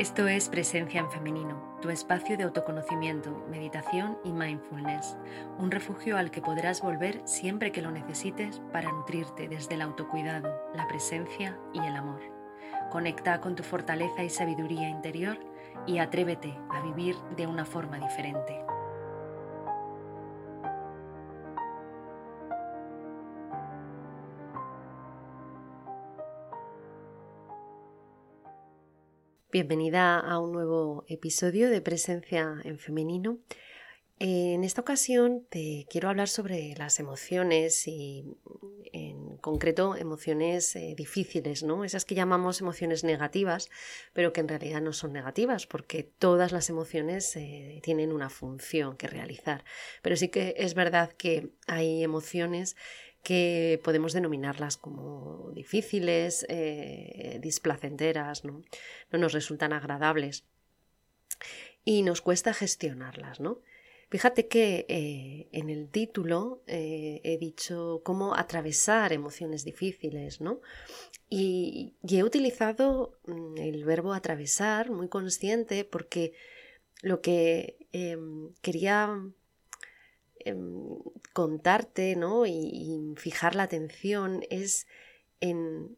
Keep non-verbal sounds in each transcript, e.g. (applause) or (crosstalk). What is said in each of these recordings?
Esto es Presencia en Femenino, tu espacio de autoconocimiento, meditación y mindfulness, un refugio al que podrás volver siempre que lo necesites para nutrirte desde el autocuidado, la presencia y el amor. Conecta con tu fortaleza y sabiduría interior y atrévete a vivir de una forma diferente. Bienvenida a un nuevo episodio de Presencia en Femenino. En esta ocasión te quiero hablar sobre las emociones y en concreto emociones eh, difíciles, ¿no? Esas que llamamos emociones negativas, pero que en realidad no son negativas porque todas las emociones eh, tienen una función que realizar. Pero sí que es verdad que hay emociones que podemos denominarlas como difíciles, eh, displacenteras, ¿no? no nos resultan agradables y nos cuesta gestionarlas, ¿no? Fíjate que eh, en el título eh, he dicho cómo atravesar emociones difíciles, ¿no? Y, he utilizado mm, el verbo atravesar muy consciente porque lo que em, quería em, contarte, ¿no? y fijar la atención es en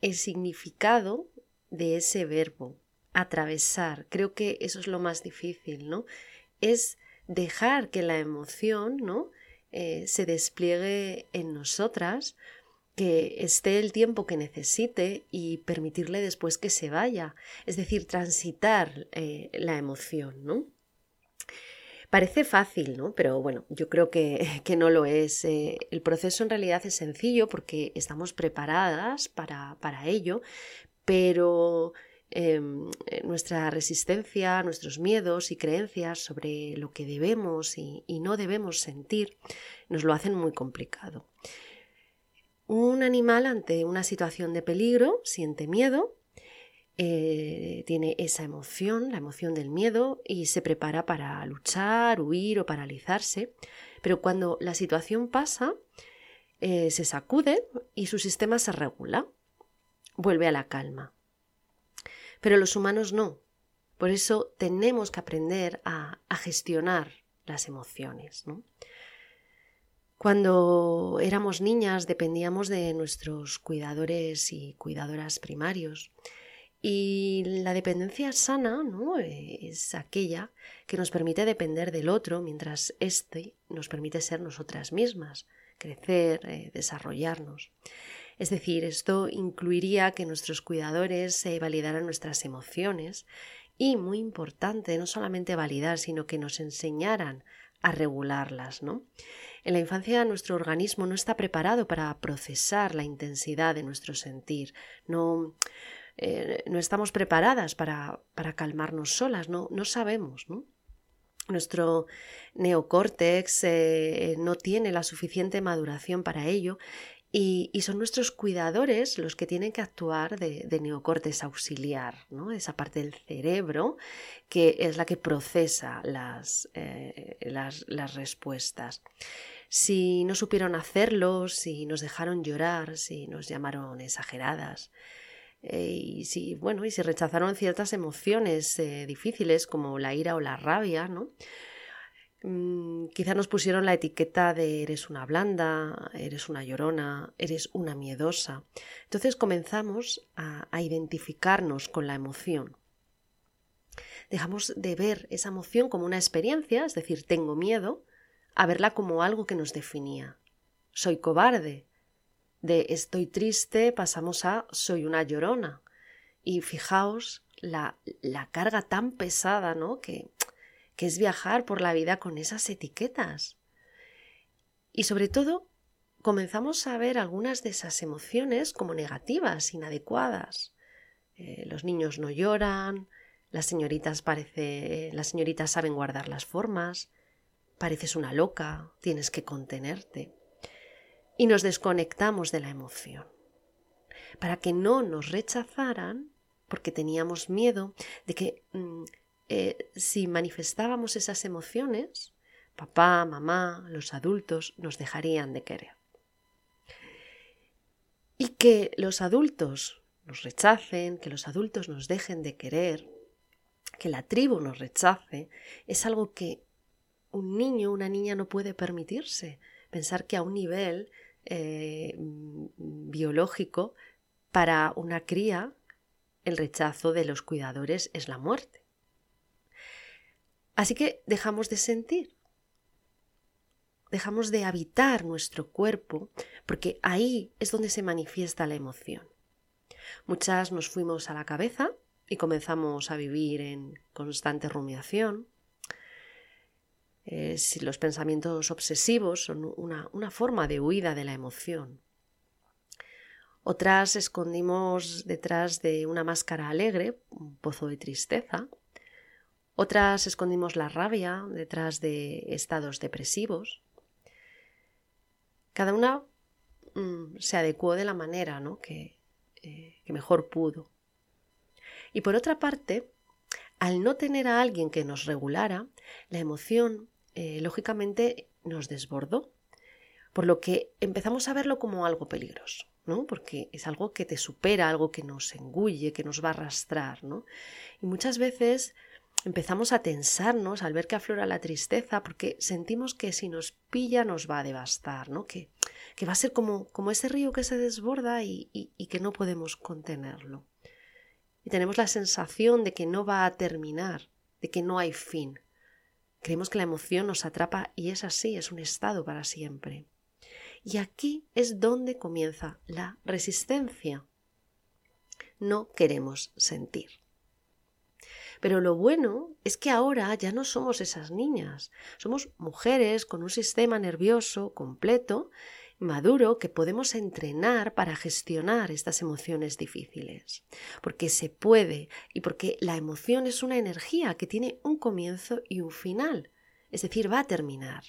el significado de ese verbo, atravesar. Creo que eso es lo más difícil, ¿no? Es dejar que la emoción, ¿no? Eh, se despliegue en nosotras, que esté el tiempo que necesite y permitirle después que se vaya, es decir, transitar eh, la emoción, ¿no? Parece fácil, ¿no? Pero bueno, yo creo que, (laughs) que no lo es. Eh, el proceso en realidad es sencillo porque estamos preparadas para, para ello, pero em, nuestra resistencia, nuestros miedos y creencias sobre lo que debemos y, no debemos sentir nos lo hacen muy complicado. Un animal ante una situación de peligro siente miedo, eh, tiene esa emoción, la emoción del miedo, y se prepara para luchar, huir o paralizarse, pero cuando la situación pasa, eh, se sacude y su sistema se regula vuelve a la calma. Pero los humanos no. Por eso tenemos que aprender a, gestionar las emociones. Cuando éramos niñas dependíamos de nuestros cuidadores y cuidadoras primarios. Y la dependencia sana ¿no? es aquella que nos permite depender del otro mientras éste nos permite ser nosotras mismas, crecer, eh, desarrollarnos. Es decir, esto incluiría que nuestros cuidadores eh, validaran nuestras emociones y, muy importante, no solamente validar, sino que nos enseñaran a regularlas, ¿no? En la infancia nuestro organismo no está preparado para procesar la intensidad de nuestro sentir, no, eh, no estamos preparadas para, para, calmarnos solas, no, no sabemos. Nuestro neocórtex eh, no tiene la suficiente maduración para ello y, son nuestros cuidadores los que tienen que actuar de, neocortes auxiliar, ¿no? esa parte del cerebro que es la que procesa las, eh, las, las, respuestas. Si no supieron hacerlo, si nos dejaron llorar, si nos llamaron exageradas, eh, y si bueno y si rechazaron ciertas emociones eh, difíciles como la ira o la rabia, ¿no? Mm, quizá nos pusieron la etiqueta de eres una blanda, eres una llorona, eres una miedosa. Entonces comenzamos a identificarnos con la emoción. Dejamos de ver esa emoción como una experiencia, es decir, tengo miedo, a verla como algo que nos definía. Soy cobarde. De estoy triste pasamos a soy una llorona. Y fijaos la, la carga tan pesada, ¿no? Que que es viajar por la vida con esas etiquetas. Y sobre todo, comenzamos a ver algunas de esas emociones como negativas, inadecuadas. Eh, los niños no lloran, las señoritas parece, las señoritas saben guardar las formas, pareces una loca, tienes que contenerte. Y nos desconectamos de la emoción. Para que no nos rechazaran, porque teníamos miedo de que mm, eh, si manifestábamos esas emociones, papá, mamá, los adultos nos dejarían de querer. Y que los adultos nos rechacen, que los adultos nos dejen de querer, que la tribu nos rechace, es algo que un niño, una niña no puede permitirse. Pensar que a un nivel eh, biológico, para una cría, el rechazo de los cuidadores es la muerte. Así que dejamos de sentir, dejamos de habitar nuestro cuerpo, porque ahí es donde se manifiesta la emoción. Muchas nos fuimos a la cabeza y comenzamos a vivir en constante rumiación. Eh, si los pensamientos obsesivos son una, una forma de huida de la emoción. Otras escondimos detrás de una máscara alegre, un pozo de tristeza, otras escondimos la rabia detrás de estados depresivos. Cada una mm, se adecuó de la manera ¿no? que, eh, que mejor pudo. Y por otra parte, al no tener a alguien que nos regulara, la emoción eh, lógicamente nos desbordó, por lo que empezamos a verlo como algo peligroso. ¿no? Porque es algo que te supera, algo que nos engulle, que nos va a arrastrar, ¿no? Y muchas veces empezamos a tensarnos al ver que aflora la tristeza porque sentimos que si nos pilla nos va a devastar, ¿no? Que, que va a ser como, como ese río que se desborda y, y, que no podemos contenerlo. Y tenemos la sensación de que no va a terminar, de que no hay fin. Creemos que la emoción nos atrapa y es así, es un estado para siempre. Y aquí es donde comienza la resistencia. No queremos sentir. Pero lo bueno es que ahora ya no somos esas niñas, somos mujeres con un sistema nervioso completo, maduro, que podemos entrenar para gestionar estas emociones difíciles. Porque se puede y porque la emoción es una energía que tiene un comienzo y un final, es decir, va a terminar.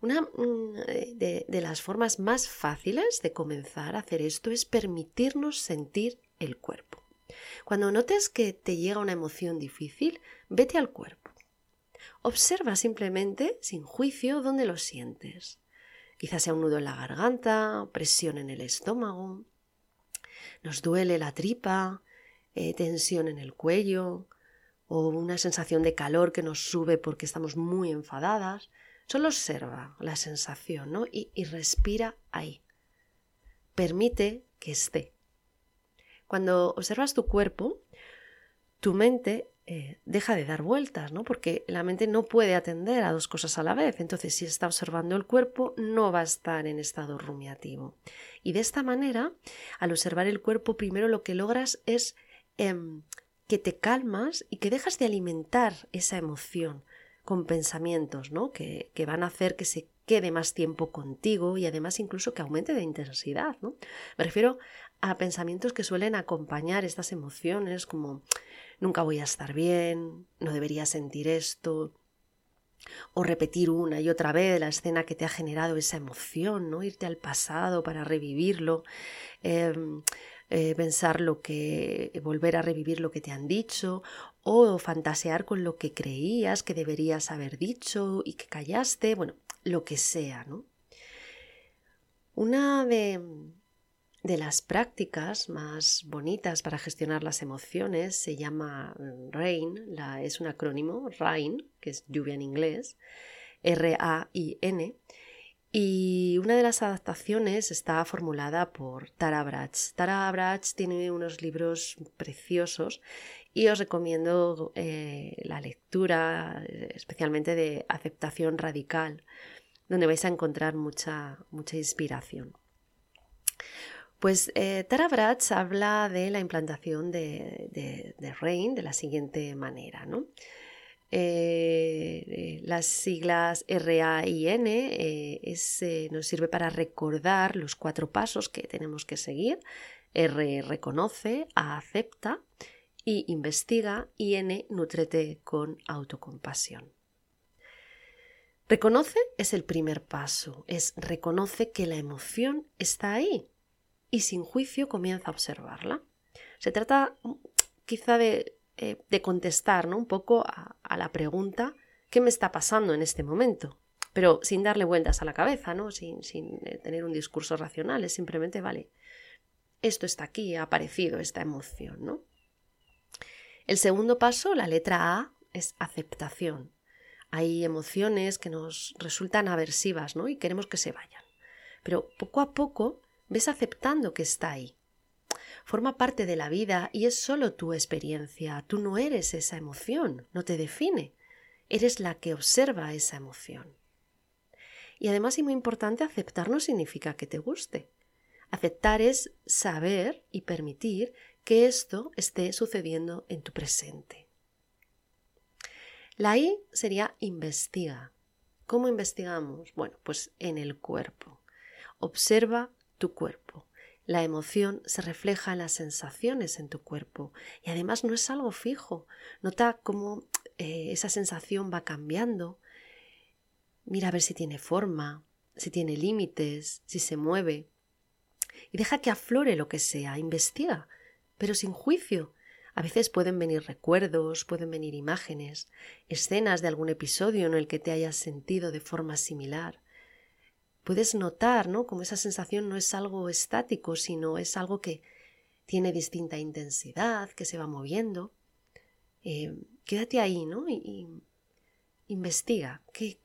Una mm, de, de, las formas más fáciles de comenzar a hacer esto es permitirnos sentir el cuerpo. Cuando notes que te llega una emoción difícil, vete al cuerpo. Observa simplemente, sin juicio, dónde lo sientes. Quizás sea un nudo en la garganta, presión en el estómago, nos duele la tripa, eh, tensión en el cuello o una sensación de calor que nos sube porque estamos muy enfadadas. Solo observa la sensación ¿no? y, y respira ahí. Permite que esté. Cuando observas tu cuerpo, tu mente eh, deja de dar vueltas, ¿no? Porque la mente no puede atender a dos cosas a la vez. Entonces, si está observando el cuerpo, no va a estar en estado rumiativo. Y de esta manera, al observar el cuerpo, primero lo que logras es em, que te calmas y que dejas de alimentar esa emoción con pensamientos, ¿no? Que, que van a hacer que se quede más tiempo contigo y además incluso que aumente de intensidad. Me refiero a pensamientos que suelen acompañar estas emociones como nunca voy a estar bien, no debería sentir esto, o repetir una y otra vez la escena que te ha generado esa emoción, ¿no? Irte al pasado para revivirlo, em, eh, pensar lo que, volver a revivir lo que te han dicho, o fantasear con lo que creías que deberías haber dicho y que callaste, bueno, lo que sea, ¿no? Una de, de las prácticas más bonitas para gestionar las emociones se llama RAIN, la, es un acrónimo, RAIN, que es lluvia en inglés, R-A-I-N, y una de las adaptaciones está formulada por Tara Brach. Tara Brach tiene unos libros preciosos y os recomiendo eh, la lectura, especialmente de aceptación radical, donde vais a encontrar mucha, mucha inspiración. Pues eh, Tara Brach habla de la implantación de, de, RAIN de la siguiente manera. ¿no? eh, las siglas RAIN eh, nos sirve para recordar los cuatro pasos que tenemos que seguir. R reconoce, A acepta, I investiga y N nutrete con autocompasión. Reconoce es el primer paso, es reconoce que la emoción está ahí y sin juicio comienza a observarla. Se trata mm, quizá de eh, de contestar ¿no? un poco a, la pregunta ¿qué me está pasando en este momento? Pero sin darle vueltas a la cabeza, ¿no? sin, sin eh, tener un discurso racional, es simplemente, vale, esto está aquí, ha aparecido esta emoción. ¿no? El segundo paso, la letra A, es aceptación. Hay emociones que nos resultan aversivas ¿no? y queremos que se vayan. Pero poco a poco ves aceptando que está ahí forma parte de la vida y es solo tu experiencia. Tú no eres esa emoción, no te define. Eres la que observa esa emoción. Y además, y muy importante, aceptar no significa que te guste. Aceptar es saber y permitir que esto esté sucediendo en tu presente. La I sería investiga. ¿Cómo investigamos? Bueno, pues en el cuerpo. Observa tu cuerpo. La emoción se refleja en las sensaciones en tu cuerpo y además no es algo fijo. Nota cómo eh, esa sensación va cambiando. Mira a ver si tiene forma, si tiene límites, si se mueve. Y deja que aflore lo que sea, investiga, pero sin juicio. A veces pueden venir recuerdos, pueden venir imágenes, escenas de algún episodio en el que te hayas sentido de forma similar puedes notar, ¿no? Como esa sensación no es algo estático, sino es algo que tiene distinta intensidad, que se va moviendo. Eh, quédate ahí, ¿no? Y, investiga ¿qué,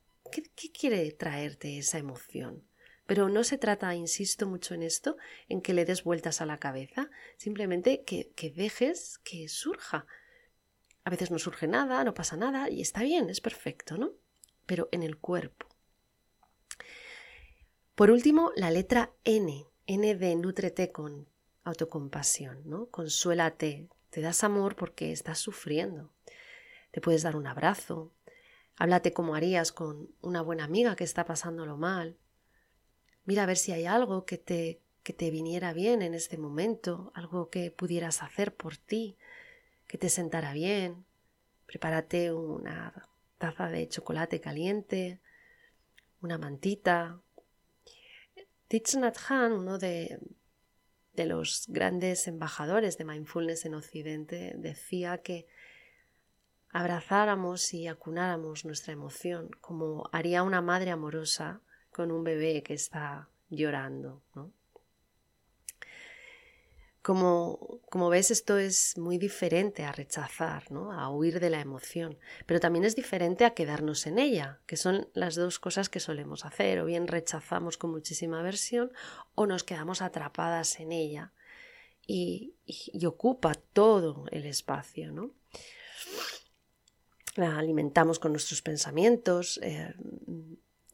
quiere traerte esa emoción. Pero no se trata, insisto mucho en esto, en que le des vueltas a la cabeza, simplemente que, que dejes que surja. A veces no surge nada, no pasa nada y está bien, es perfecto, ¿no? Pero en el cuerpo. Por último, la letra N, N de nutrete con autocompasión, ¿no? Consuélate, te das amor porque estás sufriendo. Te puedes dar un abrazo, háblate como harías con una buena amiga que está pasándolo mal. Mira a ver si hay algo que te, que te viniera bien en este momento, algo que pudieras hacer por ti, que te sentara bien. Prepárate una taza de chocolate caliente, una mantita, Thich Nhat uno de, de los grandes embajadores de mindfulness en Occidente, decía que abrazáramos y acunáramos nuestra emoción como haría una madre amorosa con un bebé que está llorando. ¿no? Como, como, ves, esto es muy diferente a rechazar, ¿no? a huir de la emoción, pero también es diferente a quedarnos en ella, que son las dos cosas que solemos hacer, o bien rechazamos con muchísima aversión o nos quedamos atrapadas en ella y, y, ocupa todo el espacio. ¿no? La alimentamos con nuestros pensamientos eh,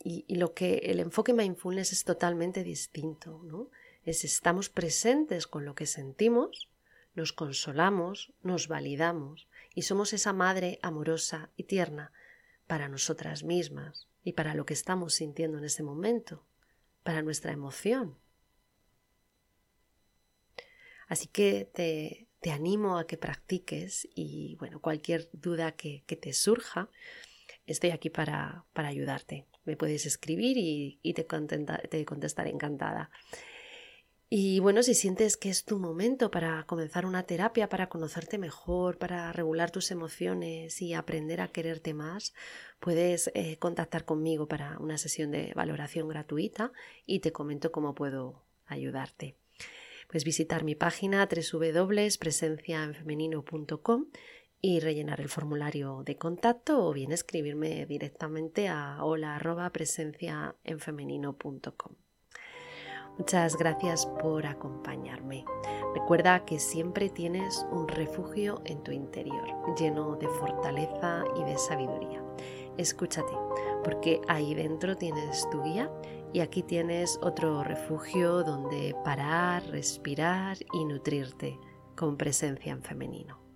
y, y, lo que el enfoque mindfulness es totalmente distinto. ¿no? Es estamos presentes con lo que sentimos, nos consolamos, nos validamos y somos esa madre amorosa y tierna para nosotras mismas y para lo que estamos sintiendo en ese momento, para nuestra emoción. Así que te, te animo a que practiques y bueno, cualquier duda que, que te surja, estoy aquí para, para, ayudarte. Me puedes escribir y, y te, te contestaré encantada. Y bueno, si sientes que es tu momento para comenzar una terapia, para conocerte mejor, para regular tus emociones y aprender a quererte más, puedes eh, contactar conmigo para una sesión de valoración gratuita y te comento cómo puedo ayudarte. Puedes visitar mi página www.presenciaenfemenino.com y rellenar el formulario de contacto o bien escribirme directamente a hola.presenciaenfemenino.com. Muchas gracias por acompañarme. Recuerda que siempre tienes un refugio en tu interior, lleno de fortaleza y de sabiduría. Escúchate, porque ahí dentro tienes tu guía y aquí tienes otro refugio donde parar, respirar y nutrirte con presencia en femenino.